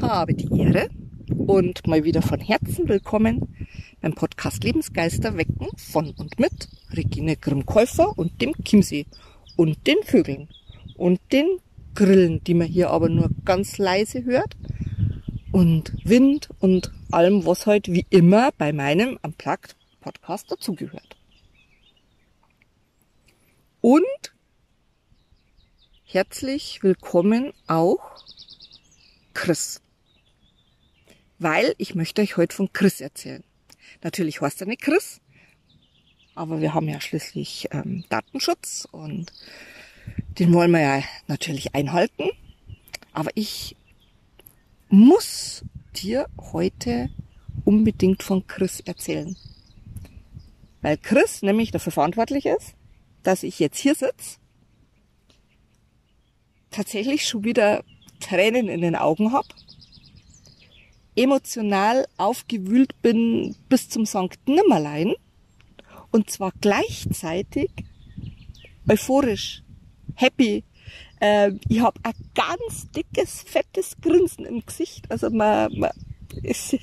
habe die Ehre und mal wieder von Herzen willkommen beim Podcast Lebensgeister wecken von und mit Regine Grimm-Käufer und dem Chiemsee und den Vögeln und den Grillen, die man hier aber nur ganz leise hört und Wind und allem, was heute wie immer bei meinem Unplugged Podcast dazugehört. Und herzlich willkommen auch Chris. Weil ich möchte euch heute von Chris erzählen. Natürlich heißt er nicht Chris, aber wir haben ja schließlich ähm, Datenschutz und den wollen wir ja natürlich einhalten. Aber ich muss dir heute unbedingt von Chris erzählen. Weil Chris nämlich dafür verantwortlich ist, dass ich jetzt hier sitze, tatsächlich schon wieder Tränen in den Augen hab, emotional aufgewühlt bin bis zum Sankt Nimmerlein und zwar gleichzeitig euphorisch, happy. Äh, ich habe ein ganz dickes, fettes Grinsen im Gesicht. Also man, man ist,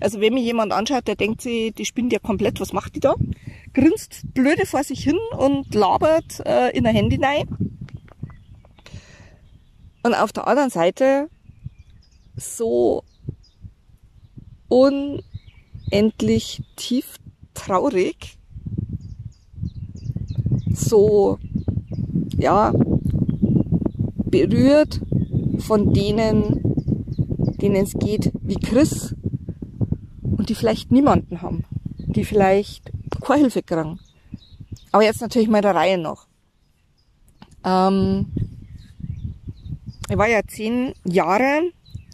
also wenn mir jemand anschaut, der denkt sich, die spinnt ja komplett, was macht die da? Grinst blöde vor sich hin und labert äh, in ein Handy rein. Und auf der anderen Seite so unendlich tief traurig, so, ja, berührt von denen, denen es geht wie Chris und die vielleicht niemanden haben, die vielleicht keine Hilfe kriegen. Aber jetzt natürlich mal der Reihe noch. Ähm, ich war ja zehn Jahre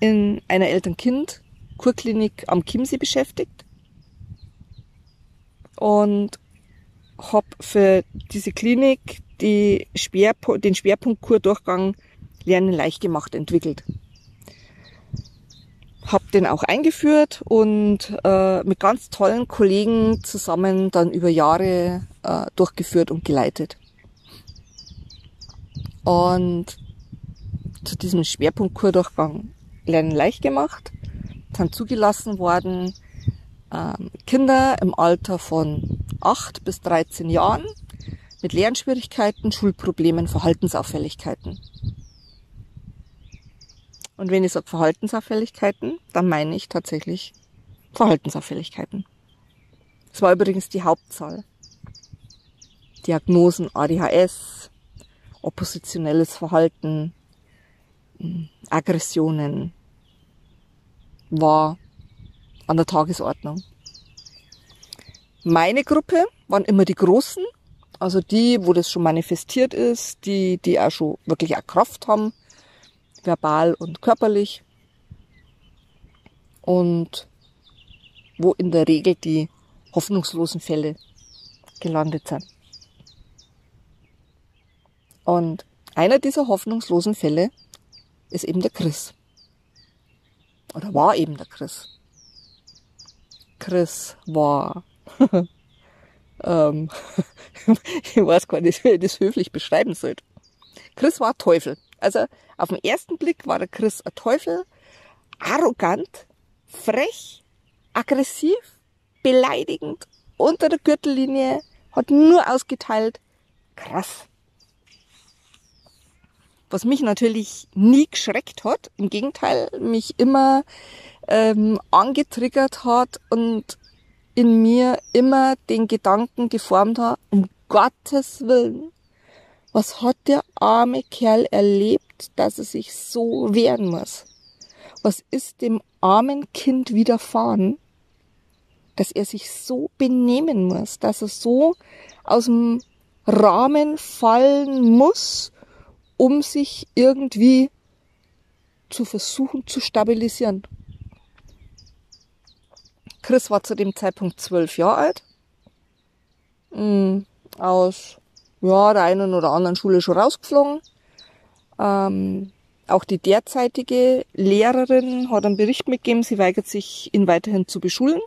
in einer Eltern-Kind-Kurklinik am Chiemsee beschäftigt und habe für diese Klinik die Schwerpo den Schwerpunkt Kurdurchgang Lernen leicht gemacht entwickelt. Hab den auch eingeführt und äh, mit ganz tollen Kollegen zusammen dann über Jahre äh, durchgeführt und geleitet. Und zu diesem Schwerpunkt Kurdurchgang Lernen leicht gemacht, sind zugelassen worden ähm, Kinder im Alter von 8 bis 13 Jahren mit Lernschwierigkeiten, Schulproblemen, Verhaltensauffälligkeiten. Und wenn ich sage Verhaltensauffälligkeiten, dann meine ich tatsächlich Verhaltensauffälligkeiten. Das war übrigens die Hauptzahl. Diagnosen ADHS, oppositionelles Verhalten, Aggressionen war an der Tagesordnung. Meine Gruppe waren immer die Großen, also die, wo das schon manifestiert ist, die, die auch schon wirklich auch Kraft haben, verbal und körperlich. Und wo in der Regel die hoffnungslosen Fälle gelandet sind. Und einer dieser hoffnungslosen Fälle ist eben der Chris. Oder war eben der Chris. Chris war, ähm, ich weiß gar nicht, wie ich das höflich beschreiben sollte. Chris war Teufel. Also auf den ersten Blick war der Chris ein Teufel, arrogant, frech, aggressiv, beleidigend, unter der Gürtellinie, hat nur ausgeteilt, krass was mich natürlich nie geschreckt hat, im Gegenteil, mich immer ähm, angetriggert hat und in mir immer den Gedanken geformt hat, um Gottes Willen, was hat der arme Kerl erlebt, dass er sich so wehren muss? Was ist dem armen Kind widerfahren, dass er sich so benehmen muss, dass er so aus dem Rahmen fallen muss um sich irgendwie zu versuchen zu stabilisieren. Chris war zu dem Zeitpunkt zwölf Jahre alt. Mm, aus ja, der einen oder anderen Schule schon rausgeflogen. Ähm, auch die derzeitige Lehrerin hat einen Bericht mitgegeben, sie weigert sich, ihn weiterhin zu beschulen.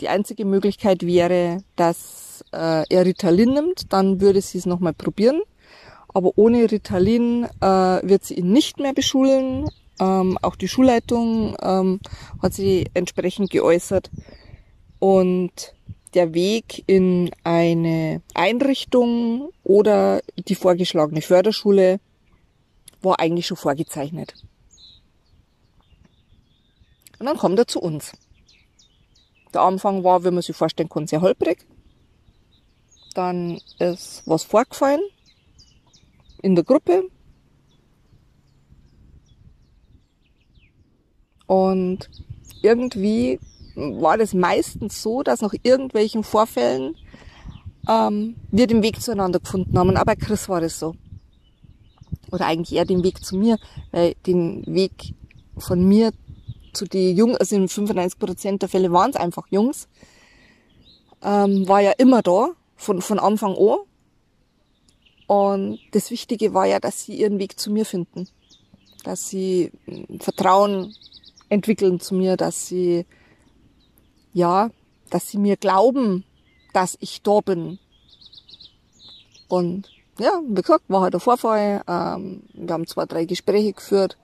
Die einzige Möglichkeit wäre, dass äh, er Ritalin nimmt, dann würde sie es nochmal probieren. Aber ohne Ritalin äh, wird sie ihn nicht mehr beschulen. Ähm, auch die Schulleitung ähm, hat sie entsprechend geäußert. Und der Weg in eine Einrichtung oder die vorgeschlagene Förderschule war eigentlich schon vorgezeichnet. Und dann kommt er zu uns. Der Anfang war, wie man sich vorstellen kann, sehr holprig. Dann ist was vorgefallen in der Gruppe. Und irgendwie war das meistens so, dass nach irgendwelchen Vorfällen ähm, wir den Weg zueinander gefunden haben. Bei Chris war das so. Oder eigentlich eher den Weg zu mir, weil den Weg von mir zu den Jungen, also in 95 Prozent der Fälle waren es einfach Jungs, ähm, war ja immer da, von, von Anfang an. Und das Wichtige war ja, dass sie ihren Weg zu mir finden. Dass sie hm, Vertrauen entwickeln zu mir, dass sie, ja, dass sie mir glauben, dass ich da bin. Und ja, wie gesagt, war halt der Vorfall. Ähm, wir haben zwei, drei Gespräche geführt.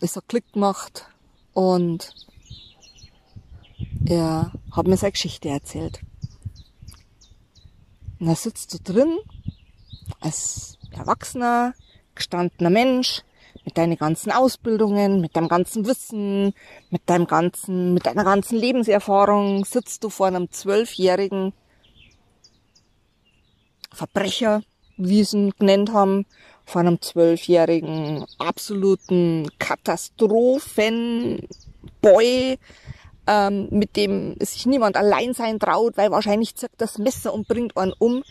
Es hat Klick gemacht. Und er hat mir seine Geschichte erzählt. Und da sitzt du drin als erwachsener, gestandener Mensch mit deinen ganzen Ausbildungen, mit deinem ganzen Wissen, mit deinem ganzen, mit deiner ganzen Lebenserfahrung sitzt du vor einem zwölfjährigen Verbrecher, wie sie ihn genannt haben, vor einem zwölfjährigen absoluten Katastrophenboy, ähm, mit dem sich niemand allein sein traut, weil wahrscheinlich zirkt das Messer und bringt einen um.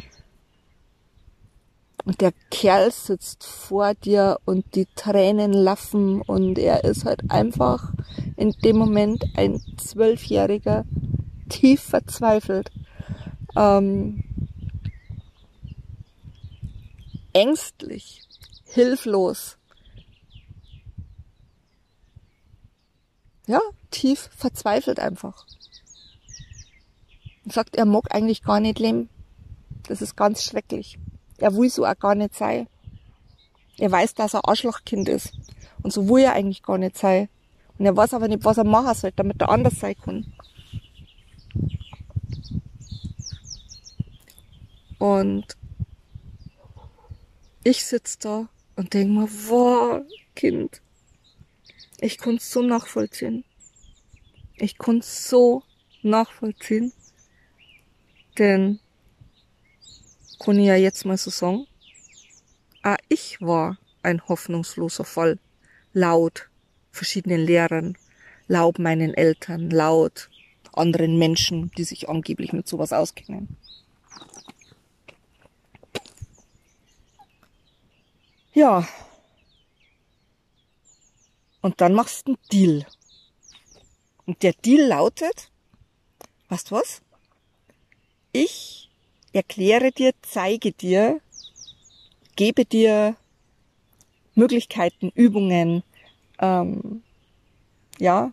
Und der Kerl sitzt vor dir und die Tränen laffen und er ist halt einfach in dem Moment ein Zwölfjähriger, tief verzweifelt. Ähm, ängstlich, hilflos. Ja, tief verzweifelt einfach. Und sagt, er mag eigentlich gar nicht leben. Das ist ganz schrecklich. Er will so auch gar nicht sein. Er weiß, dass er Arschlochkind ist. Und so will er eigentlich gar nicht sein. Und er weiß aber nicht, was er machen soll, damit er anders sein kann. Und ich sitze da und denk mir, wow, Kind, ich konnte so nachvollziehen. Ich konnte so nachvollziehen. Denn, kann ich ja jetzt mal so sagen, ah, ich war ein hoffnungsloser Fall. Laut verschiedenen Lehrern, laut meinen Eltern, laut anderen Menschen, die sich angeblich mit sowas auskennen. Ja. Und dann machst du einen Deal. Und der Deal lautet, weißt du was? Ich erkläre dir, zeige dir, gebe dir Möglichkeiten, Übungen, ähm, ja,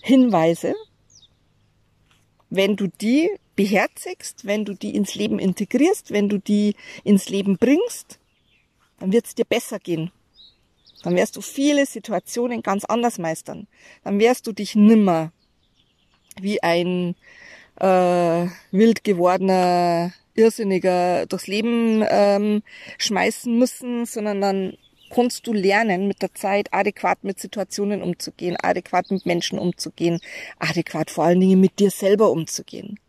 Hinweise, wenn du die beherzigst, wenn du die ins Leben integrierst, wenn du die ins Leben bringst, dann wird es dir besser gehen. Dann wirst du viele Situationen ganz anders meistern. Dann wirst du dich nimmer wie ein äh, wild gewordener Irrsinniger durchs Leben ähm, schmeißen müssen, sondern dann kannst du lernen, mit der Zeit adäquat mit Situationen umzugehen, adäquat mit Menschen umzugehen, adäquat vor allen Dingen mit dir selber umzugehen.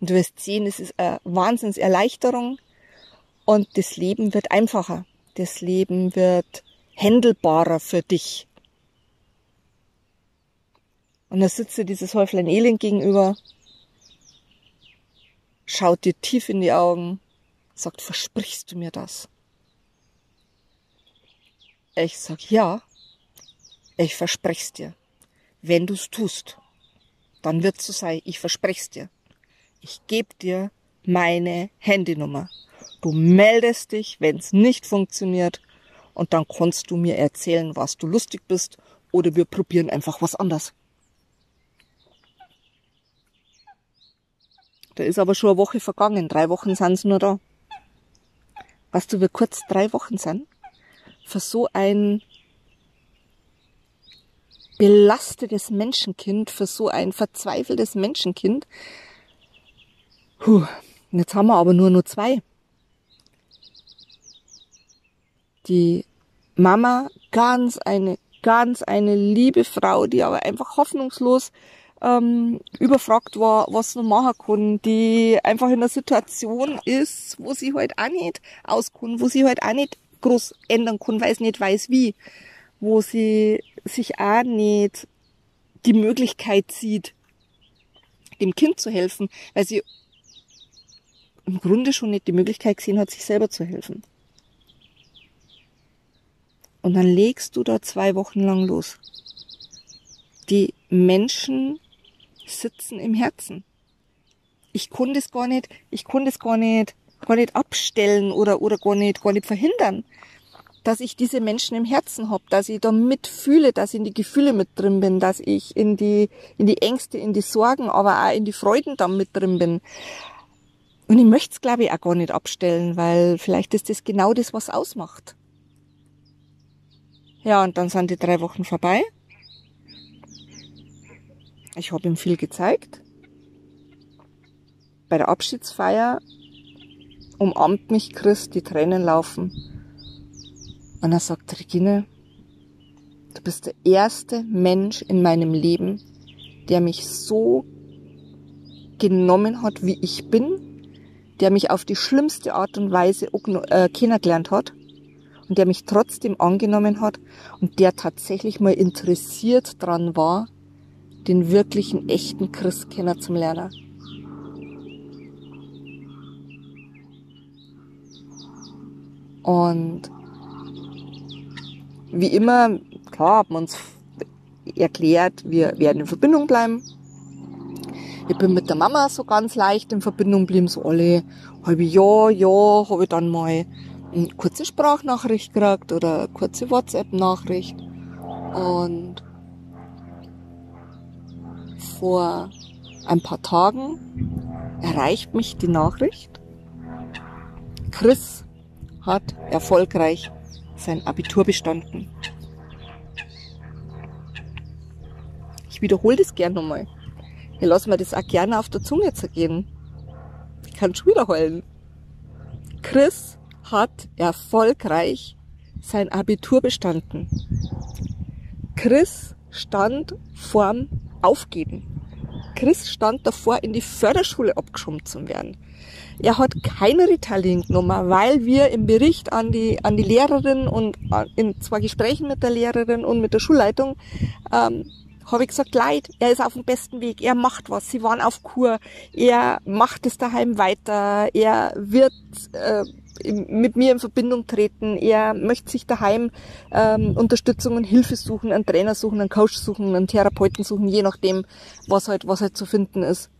Und du wirst sehen, es ist eine Wahnsinnserleichterung, und das Leben wird einfacher. Das Leben wird händelbarer für dich. Und da sitzt dir dieses Häuflein Elend gegenüber, schaut dir tief in die Augen, sagt, versprichst du mir das? Ich sag, ja, ich versprech's dir. Wenn du's tust, dann wird's so sein, ich versprech's dir. Ich geb dir meine Handynummer. Du meldest dich, wenn es nicht funktioniert und dann kannst du mir erzählen, was du lustig bist oder wir probieren einfach was anderes. Da ist aber schon eine Woche vergangen, drei Wochen sind sie nur da. weißt du, wir kurz drei Wochen sind, für so ein belastetes Menschenkind, für so ein verzweifeltes Menschenkind. Puh, jetzt haben wir aber nur nur zwei. Die Mama, ganz eine, ganz eine liebe Frau, die aber einfach hoffnungslos ähm, überfragt war, was sie machen kann, die einfach in einer Situation ist, wo sie halt auch nicht auskommt, wo sie halt auch nicht groß ändern kann, weil sie nicht weiß wie, wo sie sich auch nicht die Möglichkeit sieht, dem Kind zu helfen, weil sie im Grunde schon nicht die Möglichkeit gesehen hat, sich selber zu helfen. Und dann legst du da zwei Wochen lang los. Die Menschen sitzen im Herzen. Ich konnte es gar nicht, ich konnte es gar nicht, gar nicht abstellen oder, oder gar nicht, gar nicht verhindern, dass ich diese Menschen im Herzen hab, dass ich da mitfühle, dass ich in die Gefühle mit drin bin, dass ich in die, in die Ängste, in die Sorgen, aber auch in die Freuden dann mit drin bin. Und ich möchte es, glaube ich, auch gar nicht abstellen, weil vielleicht ist das genau das, was ausmacht. Ja, und dann sind die drei Wochen vorbei. Ich habe ihm viel gezeigt. Bei der Abschiedsfeier umarmt mich Chris, die Tränen laufen. Und er sagt, Regine, du bist der erste Mensch in meinem Leben, der mich so genommen hat, wie ich bin, der mich auf die schlimmste Art und Weise äh, kennengelernt hat und der mich trotzdem angenommen hat und der tatsächlich mal interessiert dran war, den wirklichen, echten Christ kennenzulernen. Und wie immer, klar, haben wir uns erklärt, wir werden in Verbindung bleiben. Ich bin mit der Mama so ganz leicht in Verbindung geblieben, so alle halbe Jahr, ja, habe ich dann mal eine kurze Sprachnachricht gekriegt oder eine kurze WhatsApp-Nachricht. Und vor ein paar Tagen erreicht mich die Nachricht, Chris hat erfolgreich sein Abitur bestanden. Ich wiederhole das gern nochmal. Ich lasse mir das auch gerne auf der Zunge zergehen. Ich kann schon wiederholen. Chris hat erfolgreich sein Abitur bestanden. Chris stand vorm Aufgeben. Chris stand davor, in die Förderschule abgeschoben zu werden. Er hat kein Ritalin genommen, weil wir im Bericht an die, an die Lehrerin und in zwei Gesprächen mit der Lehrerin und mit der Schulleitung ähm, habe ich gesagt, leid, er ist auf dem besten Weg, er macht was, sie waren auf Kur, er macht es daheim weiter, er wird äh, mit mir in Verbindung treten, er möchte sich daheim ähm, Unterstützung und Hilfe suchen, einen Trainer suchen, einen Coach suchen, einen Therapeuten suchen, je nachdem, was halt, was halt zu finden ist.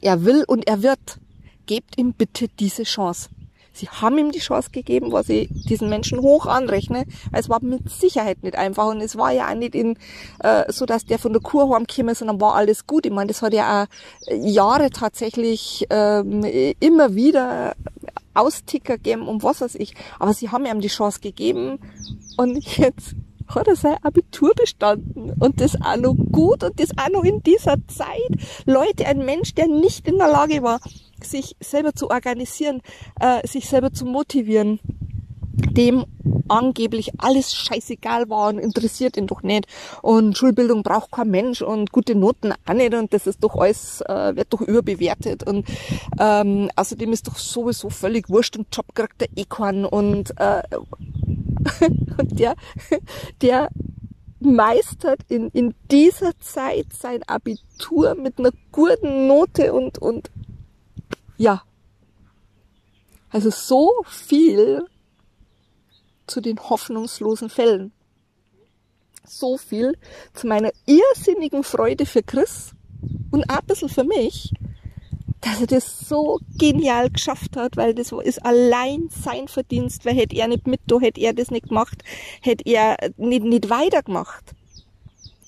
Er will und er wird. Gebt ihm bitte diese Chance. Sie haben ihm die Chance gegeben, was ich diesen Menschen hoch anrechne. Es war mit Sicherheit nicht einfach und es war ja auch nicht in, äh, so, dass der von der Kur heimgekommen ist und dann war alles gut. Ich meine, das hat ja auch Jahre tatsächlich ähm, immer wieder Austicker gegeben und was weiß ich. Aber sie haben ihm die Chance gegeben und jetzt hat er sein Abitur bestanden und das auch noch gut und das auch noch in dieser Zeit. Leute, ein Mensch, der nicht in der Lage war, sich selber zu organisieren, äh, sich selber zu motivieren, dem angeblich alles scheißegal war und interessiert ihn doch nicht. Und Schulbildung braucht kein Mensch und gute Noten auch nicht und das ist doch alles, äh, wird doch überbewertet und ähm, außerdem ist doch sowieso völlig wurscht und Job kriegt der eh keinen und, äh, und der, der meistert in, in dieser Zeit sein Abitur mit einer guten Note und, und ja. Also so viel zu den hoffnungslosen Fällen. So viel zu meiner irrsinnigen Freude für Chris und auch ein bisschen für mich, dass er das so genial geschafft hat, weil das ist allein sein Verdienst, weil hätte er nicht mit, da hätte er das nicht gemacht, hätte er nicht, nicht weitergemacht.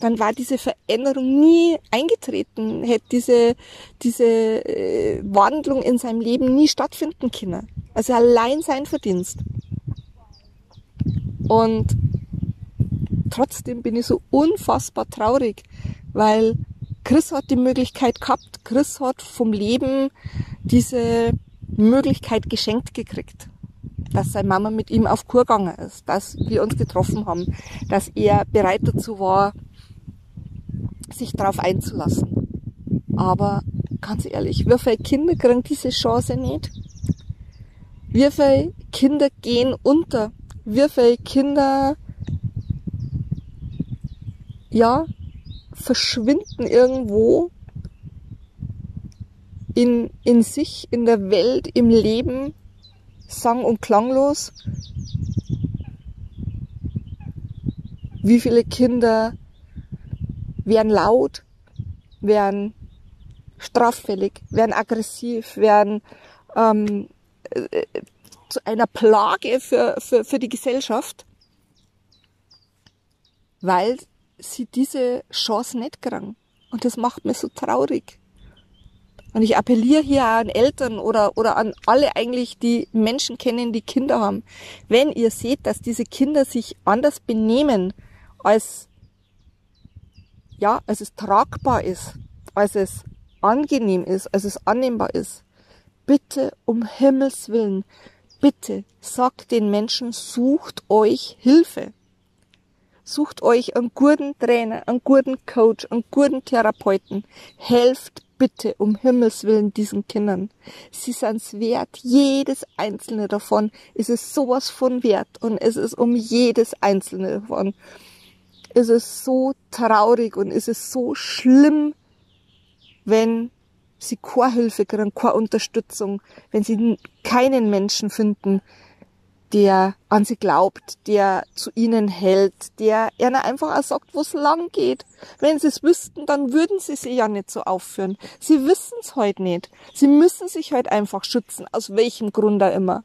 dann war diese Veränderung nie eingetreten, hätte diese, diese äh, Wandlung in seinem Leben nie stattfinden können. Also allein sein Verdienst. Und trotzdem bin ich so unfassbar traurig, weil Chris hat die Möglichkeit gehabt, Chris hat vom Leben diese Möglichkeit geschenkt gekriegt, dass seine Mama mit ihm auf Kur gegangen ist, dass wir uns getroffen haben, dass er bereit dazu war, sich darauf einzulassen. Aber ganz ehrlich, wie viele Kinder kriegen diese Chance nicht? Wie viele Kinder gehen unter? Wie viele Kinder, ja, verschwinden irgendwo in, in sich, in der Welt, im Leben, sang- und klanglos. Wie viele Kinder werden laut, werden straffällig, werden aggressiv, werden ähm, äh, zu einer Plage für, für, für die Gesellschaft, weil sie diese Chance nicht kriegen. Und das macht mich so traurig. Und ich appelliere hier an Eltern oder, oder an alle eigentlich, die Menschen kennen, die Kinder haben. Wenn ihr seht, dass diese Kinder sich anders benehmen, als, ja, als es tragbar ist, als es angenehm ist, als es annehmbar ist, bitte um Himmels Willen, bitte sagt den Menschen, sucht euch Hilfe. Sucht euch einen guten Trainer, einen guten Coach, einen guten Therapeuten. Helft bitte um Himmels Willen diesen Kindern. Sie sind's wert. Jedes einzelne davon ist es sowas von wert und es ist um jedes einzelne davon. Es ist so traurig und es ist so schlimm, wenn sie keine Hilfe kriegen, keine Unterstützung, wenn sie keinen Menschen finden, der an sie glaubt, der zu ihnen hält, der ihnen einfach auch sagt, wo es lang geht. Wenn sie es wüssten, dann würden sie sich ja nicht so aufführen. Sie wissen es heute nicht. Sie müssen sich heute einfach schützen, aus welchem Grund da immer.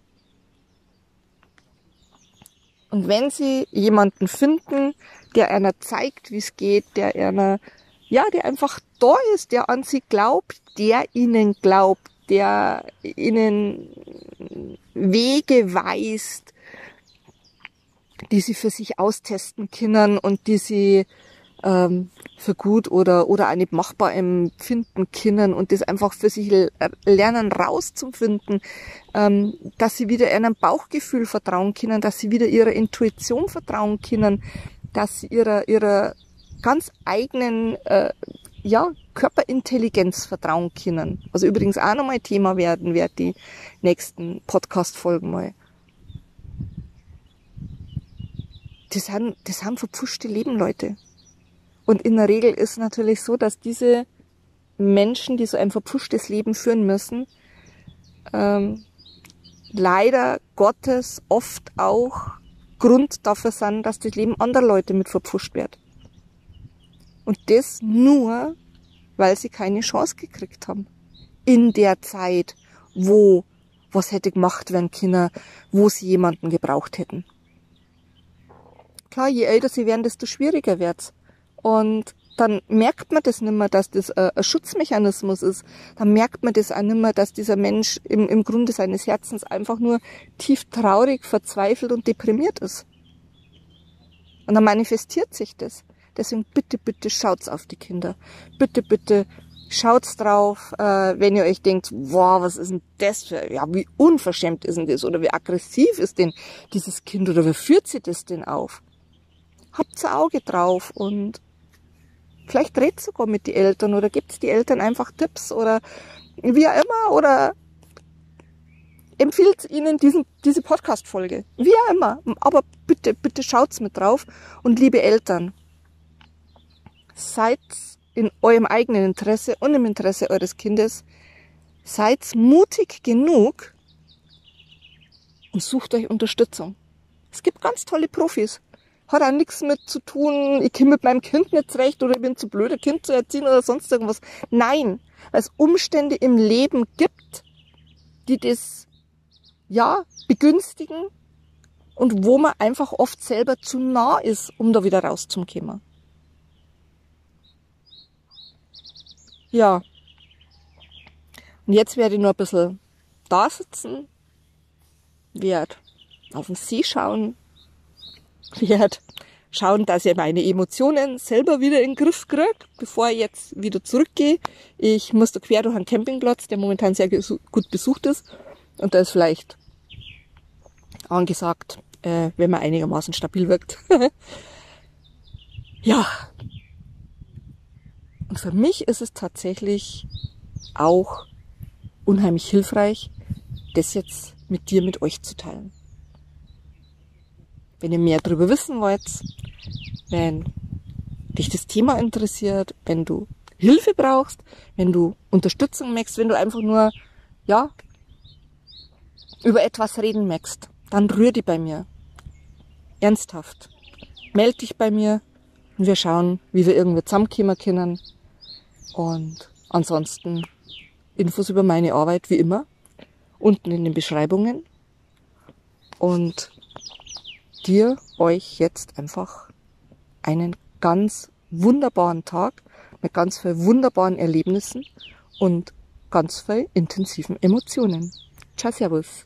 Und wenn sie jemanden finden, der einer zeigt, wie es geht, der einer, ja, der einfach da ist, der an sie glaubt, der ihnen glaubt, der ihnen Wege weist, die sie für sich austesten können und die sie ähm, für gut oder, oder auch nicht machbar empfinden können und das einfach für sich lernen rauszufinden, ähm, dass sie wieder ihrem Bauchgefühl vertrauen können, dass sie wieder ihrer Intuition vertrauen können, dass sie ihrer, ihrer ganz eigenen äh, ja, Körperintelligenz vertrauen können. Also übrigens auch nochmal Thema werden wird die nächsten Podcast-Folgen mal. Das sind, das sind verpfuschte Leben, Leute. Und in der Regel ist natürlich so, dass diese Menschen, die so ein verpfuschtes Leben führen müssen, ähm, leider Gottes oft auch Grund dafür sind, dass das Leben anderer Leute mit verpfuscht wird. Und das nur, weil sie keine Chance gekriegt haben. In der Zeit, wo was hätte gemacht werden können, wo sie jemanden gebraucht hätten. Klar, je älter sie werden, desto schwieriger wird's. Und dann merkt man das nicht mehr, dass das ein Schutzmechanismus ist. Dann merkt man das auch nicht mehr, dass dieser Mensch im, im Grunde seines Herzens einfach nur tief traurig, verzweifelt und deprimiert ist. Und dann manifestiert sich das. Deswegen bitte, bitte schaut's auf die Kinder. Bitte, bitte schaut's drauf, äh, wenn ihr euch denkt, wow, was ist denn das für, ja, wie unverschämt ist denn das oder wie aggressiv ist denn dieses Kind oder wie führt sie das denn auf? Habt's ein Auge drauf und vielleicht redet sogar mit die Eltern oder gibt's die Eltern einfach Tipps oder wie auch immer oder empfiehlt ihnen diesen, diese Podcast-Folge. Wie auch immer. Aber bitte, bitte schaut's mit drauf und liebe Eltern, seid in eurem eigenen Interesse und im Interesse eures Kindes, seid mutig genug und sucht euch Unterstützung. Es gibt ganz tolle Profis. Hat auch nichts mit zu tun, ich komme mit meinem Kind nicht zurecht oder ich bin zu blöd, ein Kind zu erziehen oder sonst irgendwas. Nein, weil es Umstände im Leben gibt, die das, ja, begünstigen und wo man einfach oft selber zu nah ist, um da wieder rauszukommen. Ja. Und jetzt werde ich nur ein bisschen da sitzen, werde auf den See schauen, werde schauen, dass ich meine Emotionen selber wieder in den Griff kriege, bevor ich jetzt wieder zurückgehe. Ich muss da quer durch einen Campingplatz, der momentan sehr gut besucht ist. Und da ist vielleicht angesagt, äh, wenn man einigermaßen stabil wirkt. ja. Und für mich ist es tatsächlich auch unheimlich hilfreich, das jetzt mit dir, mit euch zu teilen. Wenn ihr mehr darüber wissen wollt, wenn dich das Thema interessiert, wenn du Hilfe brauchst, wenn du Unterstützung möchtest, wenn du einfach nur, ja, über etwas reden möchtest, dann rühr dich bei mir. Ernsthaft. Meld dich bei mir und wir schauen, wie wir irgendwie zusammenkommen können. Und ansonsten Infos über meine Arbeit wie immer unten in den Beschreibungen. Und dir euch jetzt einfach einen ganz wunderbaren Tag mit ganz viel wunderbaren Erlebnissen und ganz viel intensiven Emotionen. Ciao, Servus.